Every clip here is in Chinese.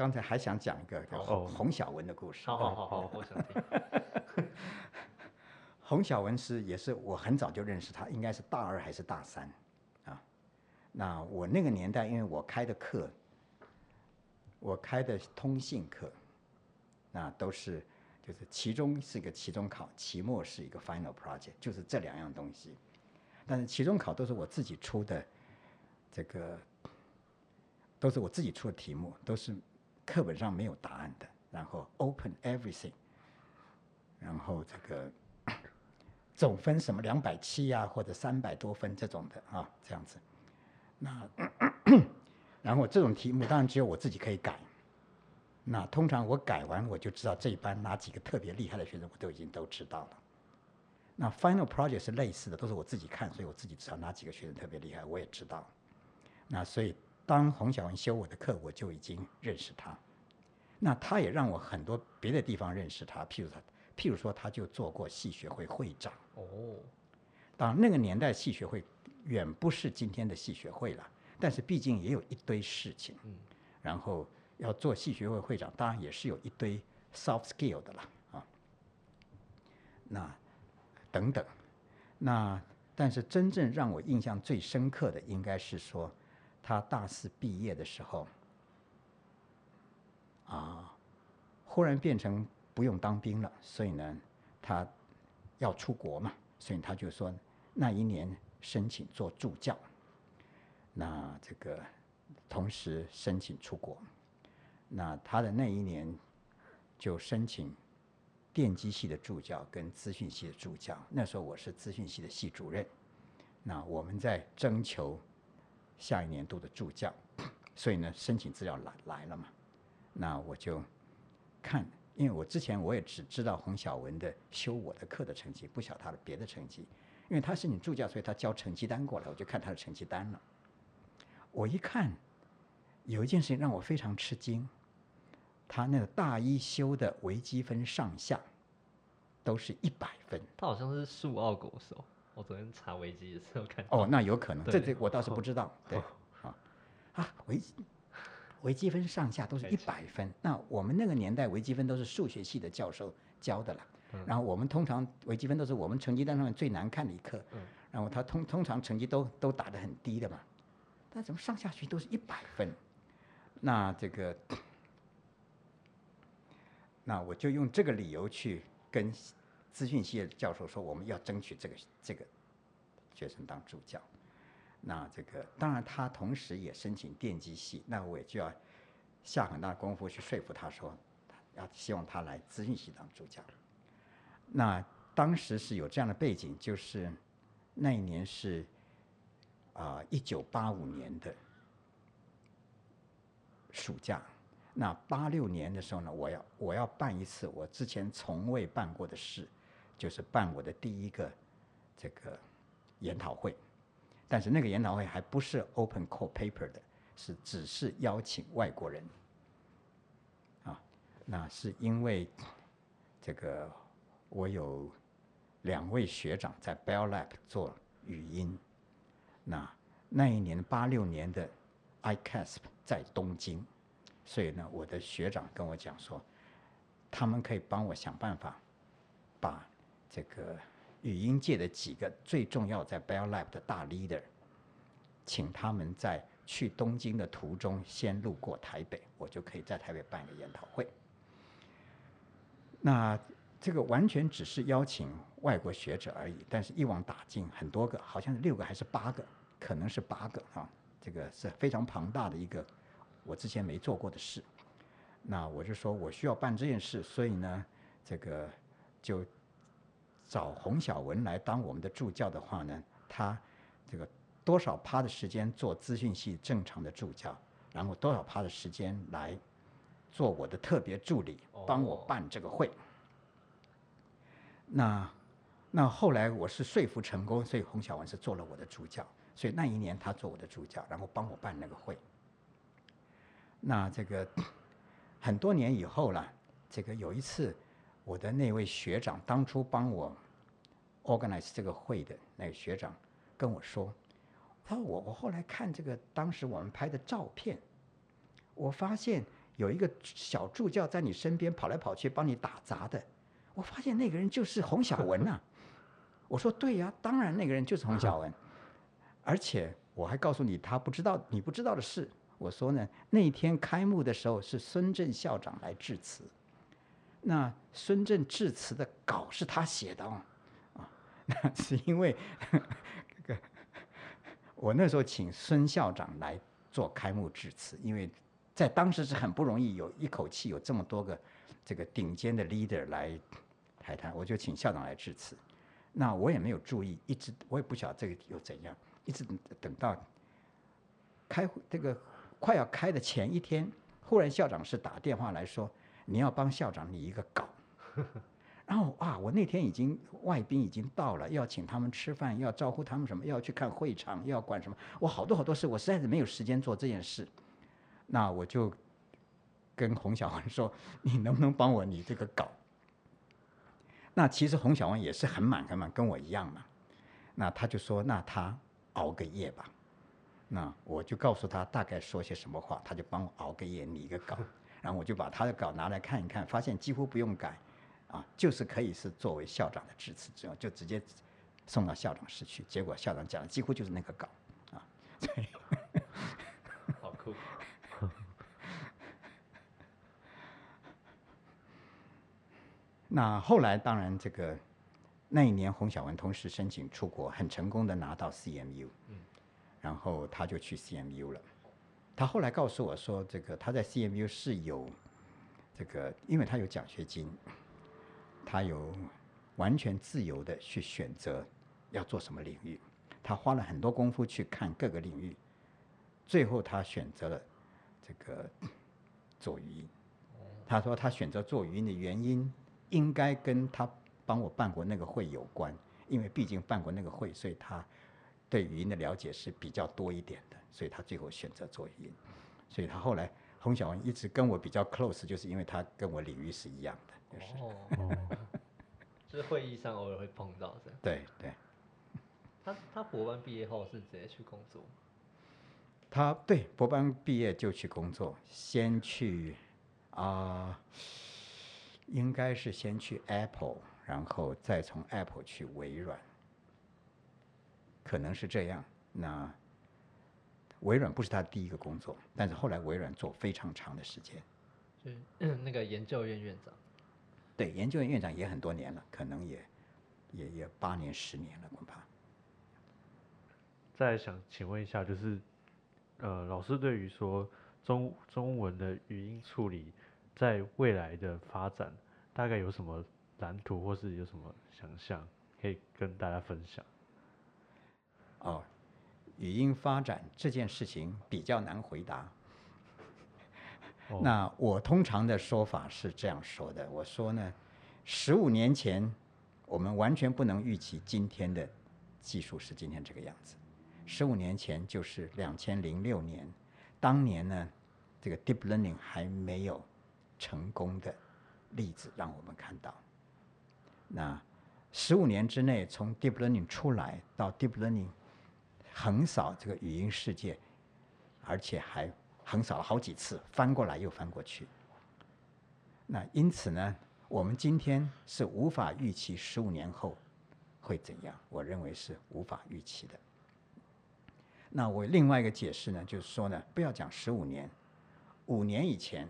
刚才还想讲一个洪洪小文的故事。好好好好，我想听。洪小文是也是我很早就认识他，应该是大二还是大三啊？那我那个年代，因为我开的课，我开的通信课，那都是就是期中是一个期中考，期末是一个 final project，就是这两样东西。但是期中考都是我自己出的，这个都是我自己出的题目，都是课本上没有答案的，然后 open everything，然后这个。总分什么两百七呀，或者三百多分这种的啊，这样子。那 然后这种题目当然只有我自己可以改。那通常我改完我就知道这一班哪几个特别厉害的学生，我都已经都知道了。那 final project 是类似的，都是我自己看，所以我自己知道哪几个学生特别厉害，我也知道。那所以当洪小文修我的课，我就已经认识他。那他也让我很多别的地方认识他，譬如他。譬如说，他就做过戏学会会长。哦，当然那个年代戏学会远不是今天的戏学会了，但是毕竟也有一堆事情。嗯，然后要做戏学会会长，当然也是有一堆 soft skill 的了啊。那等等，那但是真正让我印象最深刻的，应该是说他大四毕业的时候，啊，忽然变成。不用当兵了，所以呢，他要出国嘛，所以他就说那一年申请做助教，那这个同时申请出国，那他的那一年就申请电机系的助教跟资讯系的助教。那时候我是资讯系的系主任，那我们在征求下一年度的助教，所以呢，申请资料来来了嘛，那我就看。因为我之前我也只知道洪小文的修我的课的成绩，不晓他的别的成绩。因为他是你助教，所以他交成绩单过来，我就看他的成绩单了。我一看，有一件事情让我非常吃惊，他那个大一修的微积分上下都是一百分。他好像是数奥国手，我昨天查维基的时候看。哦，那有可能，这这我倒是不知道。对，啊啊微。微积分上下都是一百分，那我们那个年代微积分都是数学系的教授教的了，然后我们通常微积分都是我们成绩单上面最难看的一科，然后他通通常成绩都都打得很低的嘛，但怎么上下学都是一百分？那这个，那我就用这个理由去跟资讯系的教授说，我们要争取这个这个学生当助教。那这个当然，他同时也申请电机系，那我也就要下很大功夫去说服他说，要希望他来资讯系当助教。那当时是有这样的背景，就是那一年是啊一九八五年的暑假，那八六年的时候呢，我要我要办一次我之前从未办过的事，就是办我的第一个这个研讨会。但是那个研讨会还不是 open call paper 的，是只是邀请外国人。啊，那是因为这个我有两位学长在 Bell Lab 做语音，那那一年八六年的 ICASP 在东京，所以呢，我的学长跟我讲说，他们可以帮我想办法把这个。语音界的几个最重要在 Bell Lab 的大 leader，请他们在去东京的途中先路过台北，我就可以在台北办一个研讨会。那这个完全只是邀请外国学者而已，但是一网打尽很多个，好像是六个还是八个，可能是八个啊，这个是非常庞大的一个我之前没做过的事。那我就说我需要办这件事，所以呢，这个就。找洪小文来当我们的助教的话呢，他这个多少趴的时间做资讯系正常的助教，然后多少趴的时间来做我的特别助理，帮我办这个会。那那后来我是说服成功，所以洪小文是做了我的助教，所以那一年他做我的助教，然后帮我办那个会。那这个 很多年以后了，这个有一次。我的那位学长当初帮我 organize 这个会的那个学长跟我说：“他说我我后来看这个当时我们拍的照片，我发现有一个小助教在你身边跑来跑去帮你打杂的。我发现那个人就是洪小文呐、我说对呀、当然那个人就是洪小文。而且我还告诉你他不知道你不知道的事。我说呢，那天开幕的时候是孙正校长来致辞，那孙正致辞的稿是他写的哦，啊，那是因为这个我那时候请孙校长来做开幕致辞，因为在当时是很不容易有一口气有这么多个这个顶尖的 leader 来台谈，我就请校长来致辞。那我也没有注意，一直我也不晓得这个又怎样，一直等等到开会这个快要开的前一天，忽然校长是打电话来说，你要帮校长拟一个稿。然后啊，我那天已经外宾已经到了，要请他们吃饭，要招呼他们什么，要去看会场，要管什么，我好多好多事，我实在是没有时间做这件事。那我就跟洪小文说，你能不能帮我拟这个稿？那其实洪小文也是很满很满，跟我一样嘛。那他就说，那他熬个夜吧。那我就告诉他大概说些什么话，他就帮我熬个夜拟一个稿，然后我就把他的稿拿来看一看，发现几乎不用改，啊，就是可以是作为校长的致辞，之后就直接送到校长室去。结果校长讲的几乎就是那个稿，啊，对。好酷。那后来当然这个那一年洪小文同时申请出国，很成功的拿到 CMU，然后他就去 CMU 了。他后来告诉我说，这个他在 CMU 是有这个，因为他有奖学金，他有完全自由的去选择要做什么领域。他花了很多功夫去看各个领域，最后他选择了这个做语音。他说他选择做语音的原因，应该跟他帮我办过那个会有关，因为毕竟办过那个会，所以他对语音的了解是比较多一点的，所以他最后选择做语音。所以他后来洪小文一直跟我比较 close，就是因为他跟我领域是一样的，就是哦，就是会议上偶尔会碰到这样。对对。他他博班毕业后是直接去工作，他对博班毕业就去工作，先去啊、应该是先去 Apple，然后再从 Apple 去微软，可能是这样。那微软不是他第一个工作，但是后来微软做非常长的时间。就是那个研究院院长。对，研究院院长也很多年了，可能也也也八年十年了，恐怕。再想请问一下，就是呃，老师对于说中中文的语音处理在未来的发展，大概有什么蓝图，或是有什么想象，可以跟大家分享？哦，语音发展这件事情比较难回答。哦那我通常的说法是这样说的：我说呢，十五年前我们完全不能预期今天的技术是今天这个样子。十五年前就是两千零六年，当年呢，这个 deep learning 还没有成功的例子让我们看到。那十五年之内，从 deep learning 出来到 deep learning 横扫这个语音世界，而且还横扫了好几次，翻过来又翻过去。那因此呢，我们今天是无法预期十五年后会怎样，我认为是无法预期的。那我另外一个解释呢，就是说呢，不要讲十五年，五年以前，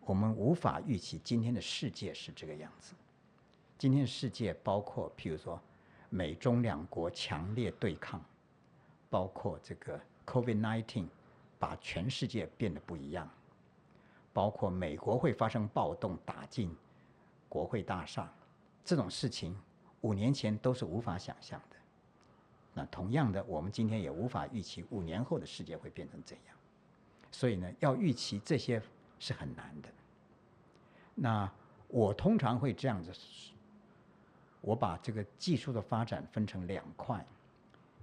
我们无法预期今天的世界是这个样子。今天的世界包括，譬如说，美中两国强烈对抗，包括这个 COVID-19 把全世界变得不一样，包括美国会发生暴动打进国会大厦，这种事情五年前都是无法想象的。那同样的，我们今天也无法预期五年后的世界会变成怎样，所以呢，要预期这些是很难的。那我通常会这样子，我把这个技术的发展分成两块，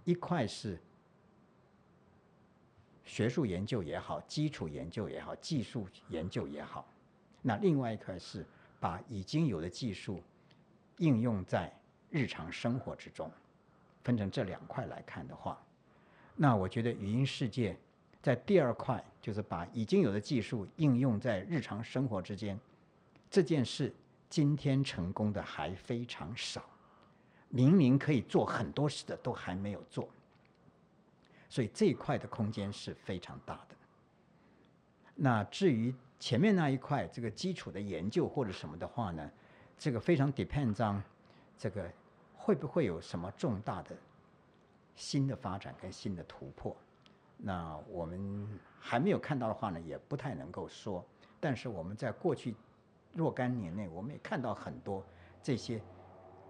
一块是学术研究也好，基础研究也好，技术研究也好，那另外一块是把已经有的技术应用在日常生活之中。分成这两块来看的话，那我觉得语音世界在第二块，就是把已经有的技术应用在日常生活之间，这件事今天成功的还非常少，明明可以做很多事的都还没有做，所以这一块的空间是非常大的。那至于前面那一块这个基础的研究或者什么的话呢，这个非常 depends on 这个会不会有什么重大的新的发展跟新的突破。那我们还没有看到的话呢，也不太能够说。但是我们在过去若干年内，我们也看到很多这些，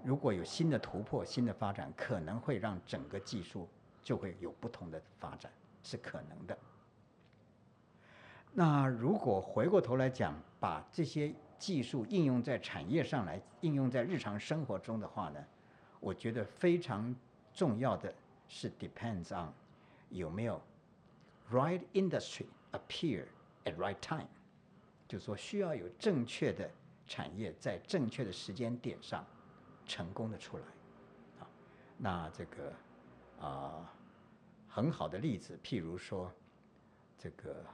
如果有新的突破、新的发展，可能会让整个技术就会有不同的发展，是可能的。那如果回过头来讲，把这些技术应用在产业上来，应用在日常生活中的话呢，我觉得非常重要的是 depends on 有没有 right industry appear at right time，就是说需要有正确的产业在正确的时间点上成功的出来，啊，那这个啊很好的例子，譬如说这个。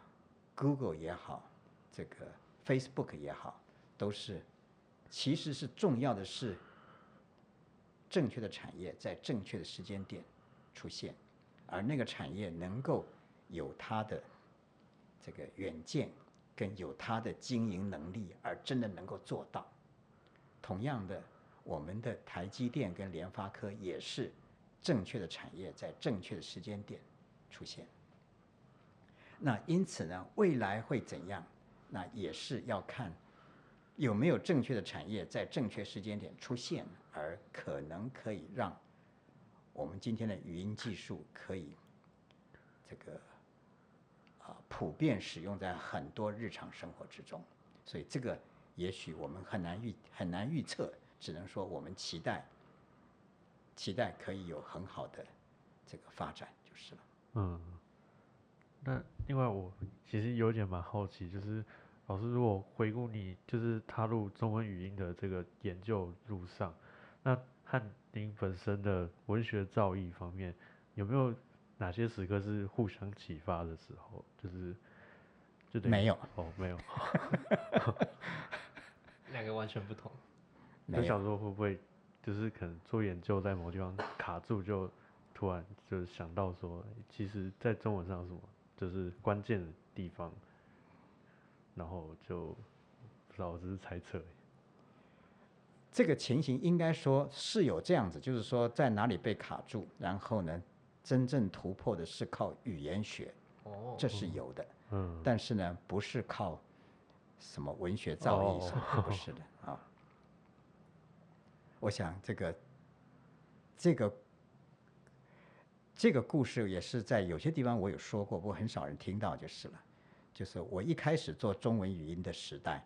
Google 也好，这个 Facebook 也好，都是，其实是重要的是，正确的产业在正确的时间点出现，而那个产业能够有它的这个远见，跟有它的经营能力，而真的能够做到。同样的，我们的台积电跟联发科也是正确的产业在正确的时间点出现。那因此呢，未来会怎样？那也是要看有没有正确的产业在正确时间点出现，而可能可以让我们今天的语音技术可以这个普遍使用在很多日常生活之中。所以这个也许我们很难预很难预测，只能说我们期待期待可以有很好的这个发展就是了。嗯。那另外，我其实有点蛮好奇，就是老师如果回顾你就是踏入中文语音的这个研究路上，那和您本身的文学造诣方面，有没有哪些时刻是互相启发的时候？就是就没有哦，没有，两个完全不同。就想说会不会就是可能做研究在某地方卡住，就突然就想到说，其实在中文上什么？就是关键的地方，然后就不知道，我只是猜测。这个情形应该说是有这样子，就是说在哪里被卡住，然后呢，真正突破的是靠语言学，哦，这是有的，嗯，但是呢，不是靠什么文学造诣什么，不是的啊。我想这个这个。这个故事也是在有些地方我有说过，不过很少人听到就是了。就是我一开始做中文语音的时代，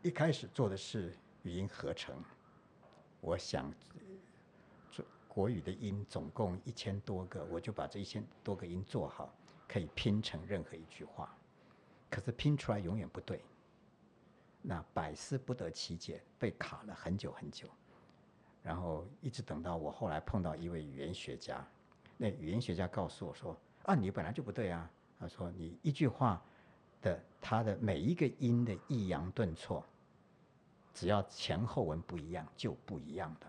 一开始做的是语音合成。我想做国语的音总共一千多个，我就把这一千多个音做好，可以拼成任何一句话。可是拼出来永远不对，那百思不得其解，被卡了很久很久。然后一直等到我后来碰到一位语言学家，那语言学家告诉我说：“啊，你本来就不对啊。”他说：“你一句话的它的每一个音的抑扬顿挫，只要前后文不一样就不一样的。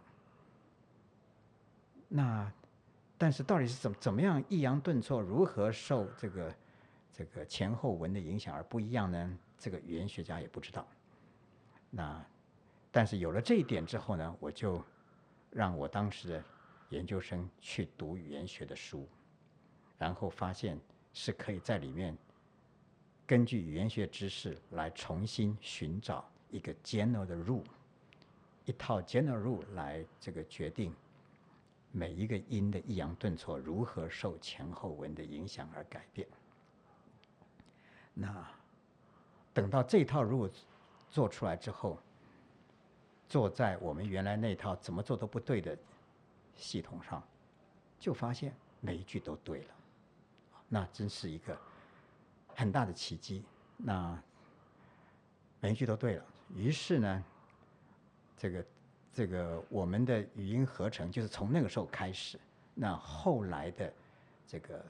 那但是到底是怎么怎么样抑扬顿挫，如何受这个这个前后文的影响而不一样呢？这个语言学家也不知道。那但是有了这一点之后呢，我就。让我当时的研究生去读语言学的书，然后发现是可以在里面根据语言学知识来重新寻找一个 general 的 rule，一套 general rule 来这个决定每一个音的抑扬顿挫如何受前后文的影响而改变。那等到这套如果做出来之后。坐在我们原来那套怎么做都不对的系统上，就发现每一句都对了，那真是一个很大的奇迹。那每一句都对了，于是呢，这个这个我们的语音合成就是从那个时候开始。那后来的这个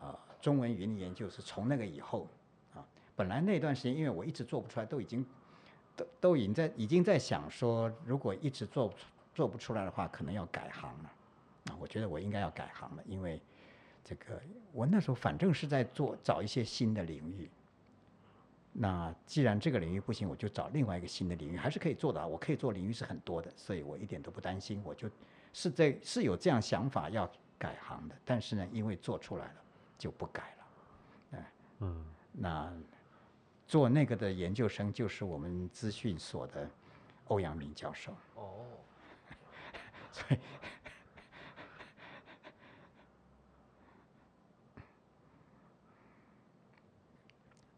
呃中文语音研究是从那个以后啊，本来那段时间因为我一直做不出来，都已经都都已经在已经在想说，如果一直做做不出来的话，可能要改行了啊，我觉得我应该要改行了，因为这个我那时候反正是在做找一些新的领域。那既然这个领域不行，我就找另外一个新的领域，还是可以做的啊。我可以做领域是很多的，所以我一点都不担心。我就是这是有这样想法要改行的，但是呢，因为做出来了就不改了。哎，嗯，那做那个的研究生就是我们资讯所的欧阳明教授，哦，所以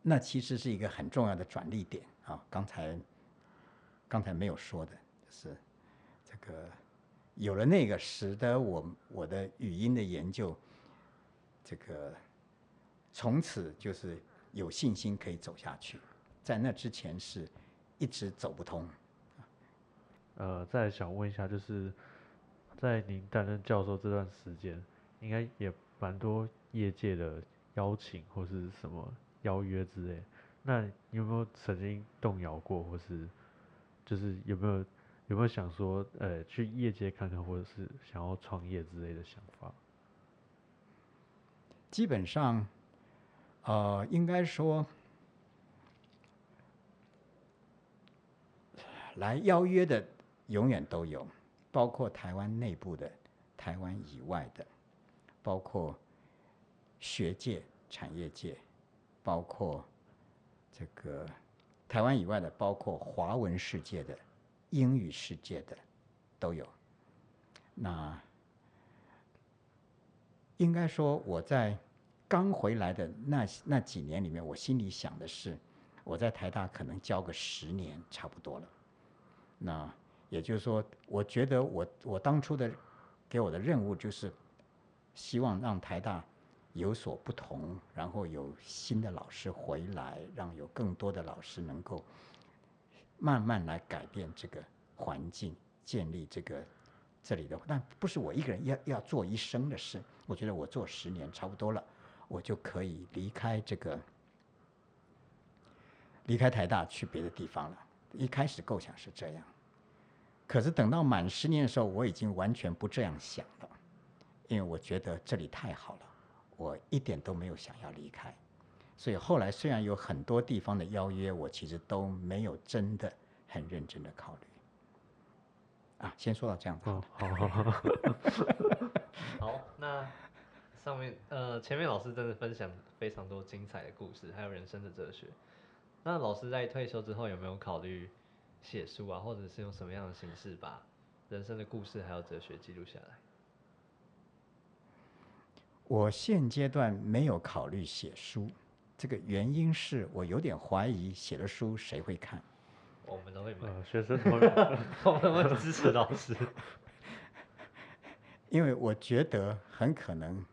那其实是一个很重要的转捩点啊。刚才刚才没有说的，就是这个有了那个，使得我我的语音的研究，这个从此就是有信心可以走下去。在那之前是一直走不通。呃，再想问一下，就是在您担任教授这段时间，应该也蛮多业界的邀请或是什么邀约之类，那你有没有曾经动摇过，或是就是有没有有没有想说，呃，去业界看看，或者是想要创业之类的想法？基本上，呃，应该说，来邀约的永远都有，包括台湾内部的、台湾以外的，包括学界、产业界，包括这个台湾以外的，包括华文世界的、英语世界的都有。那应该说，我在刚回来的那那几年里面，我心里想的是，我在台大可能教个十年差不多了。那也就是说，我觉得我我当初的给我的任务就是，希望让台大有所不同，然后有新的老师回来，让有更多的老师能够慢慢来改变这个环境，建立这个这里的，但不是我一个人要要做一生的事。我觉得我做十年差不多了，我就可以离开这个离开台大去别的地方了。一开始构想是这样，可是等到满十年的时候，我已经完全不这样想了，因为我觉得这里太好了，我一点都没有想要离开。所以后来虽然有很多地方的邀约，我其实都没有真的很认真的考虑。啊，先说到这样子。哦，好好好，好，那上面呃前面老师真的分享非常多精彩的故事，还有人生的哲学。那老师在退休之后有没有考虑写书啊，或者是用什么样的形式把人生的故事还有哲学记录下来？我现阶段没有考虑写书，这个原因是我有点怀疑写了书谁会看。我们都会买，呃，学生 会我们会支持老师。因为我觉得很可能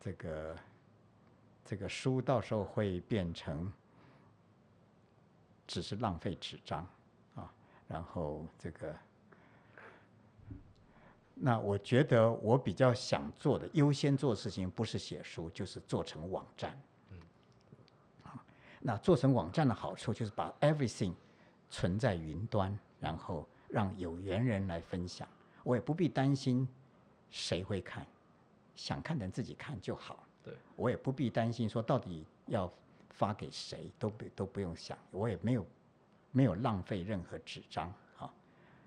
这个这个书到时候会变成只是浪费纸张啊，然后这个，那我觉得我比较想做的优先做的事情不是写书，就是做成网站。嗯啊，那做成网站的好处就是把 everything 存在云端，然后让有缘人来分享，我也不必担心谁会看，想看的人自己看就好。对，我也不必担心说到底要发给谁，都不都不用想，我也没有没有浪费任何纸张啊。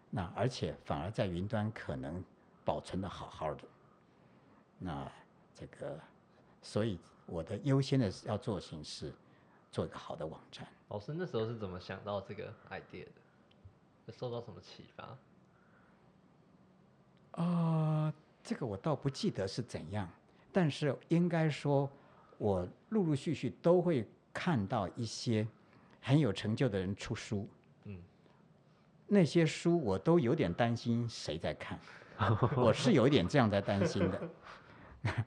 那而且反而在云端可能保存的好好的。那这个，所以我的优先的要做的事情是做一个好的网站。老师那时候是怎么想到这个 idea 的？受到什么启发？啊、这个我倒不记得是怎样，但是应该说，我陆陆续续都会看到一些很有成就的人出书，嗯，那些书我都有点担心谁在看，我是有一点这样在担心的。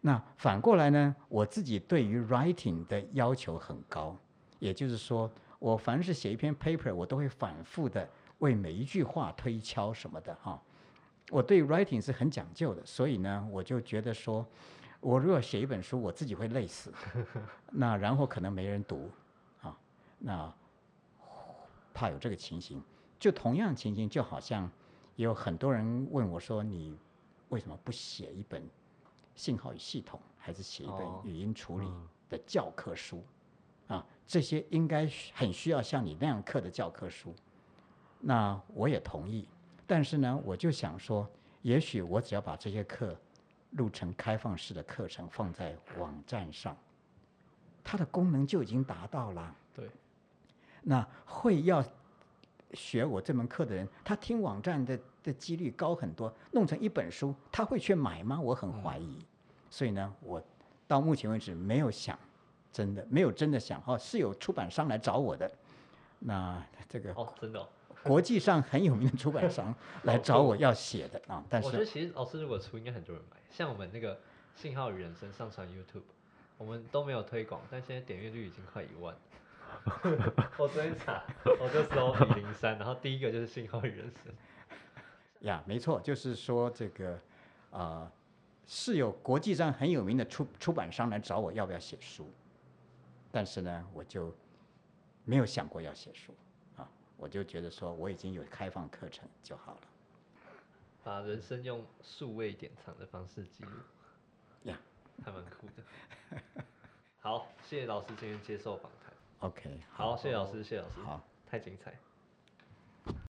那反过来呢，我自己对于 writing 的要求很高，也就是说，我凡是写一篇 paper，我都会反复的为每一句话推敲什么的哈、我对 writing 是很讲究的，所以呢，我就觉得说，我如果写一本书，我自己会累死，那然后可能没人读，啊，那怕有这个情形。就同样情形，就好像有很多人问我说：“你为什么不写一本信号与系统，还是写一本哦语音处理的教科书？”啊，这些应该很需要像你那样课的教科书。那我也同意，但是呢，我就想说，也许我只要把这些课录成开放式的课程放在网站上，它的功能就已经达到了。对，那会要学我这门课的人，他听网站的的几率高很多。弄成一本书，他会去买吗？我很怀疑。所以呢，我到目前为止没有想，真的没有真的想哦，是有出版商来找我的。那这个哦，真的、哦。国际上很有名的出版商来找我要写的啊，但我觉得是其实老师如果出，应该很多人买。像我们那个信号与人生上传 YouTube，我们都没有推广，但现在点阅率已经快一万。我昨天查，我就搜比零三，然后第一个就是信号与人生。呀，没错，就是说这个啊、是有国际上很有名的出出版商来找我要不要写书，但是呢，我就没有想过要写书啊，我就觉得说我已经有开放课程就好了把人生用数位典藏的方式记录，呀。还蛮酷的。好，谢谢老师今天接受访谈。OK，好，谢谢老师，谢谢老师，好。太精彩。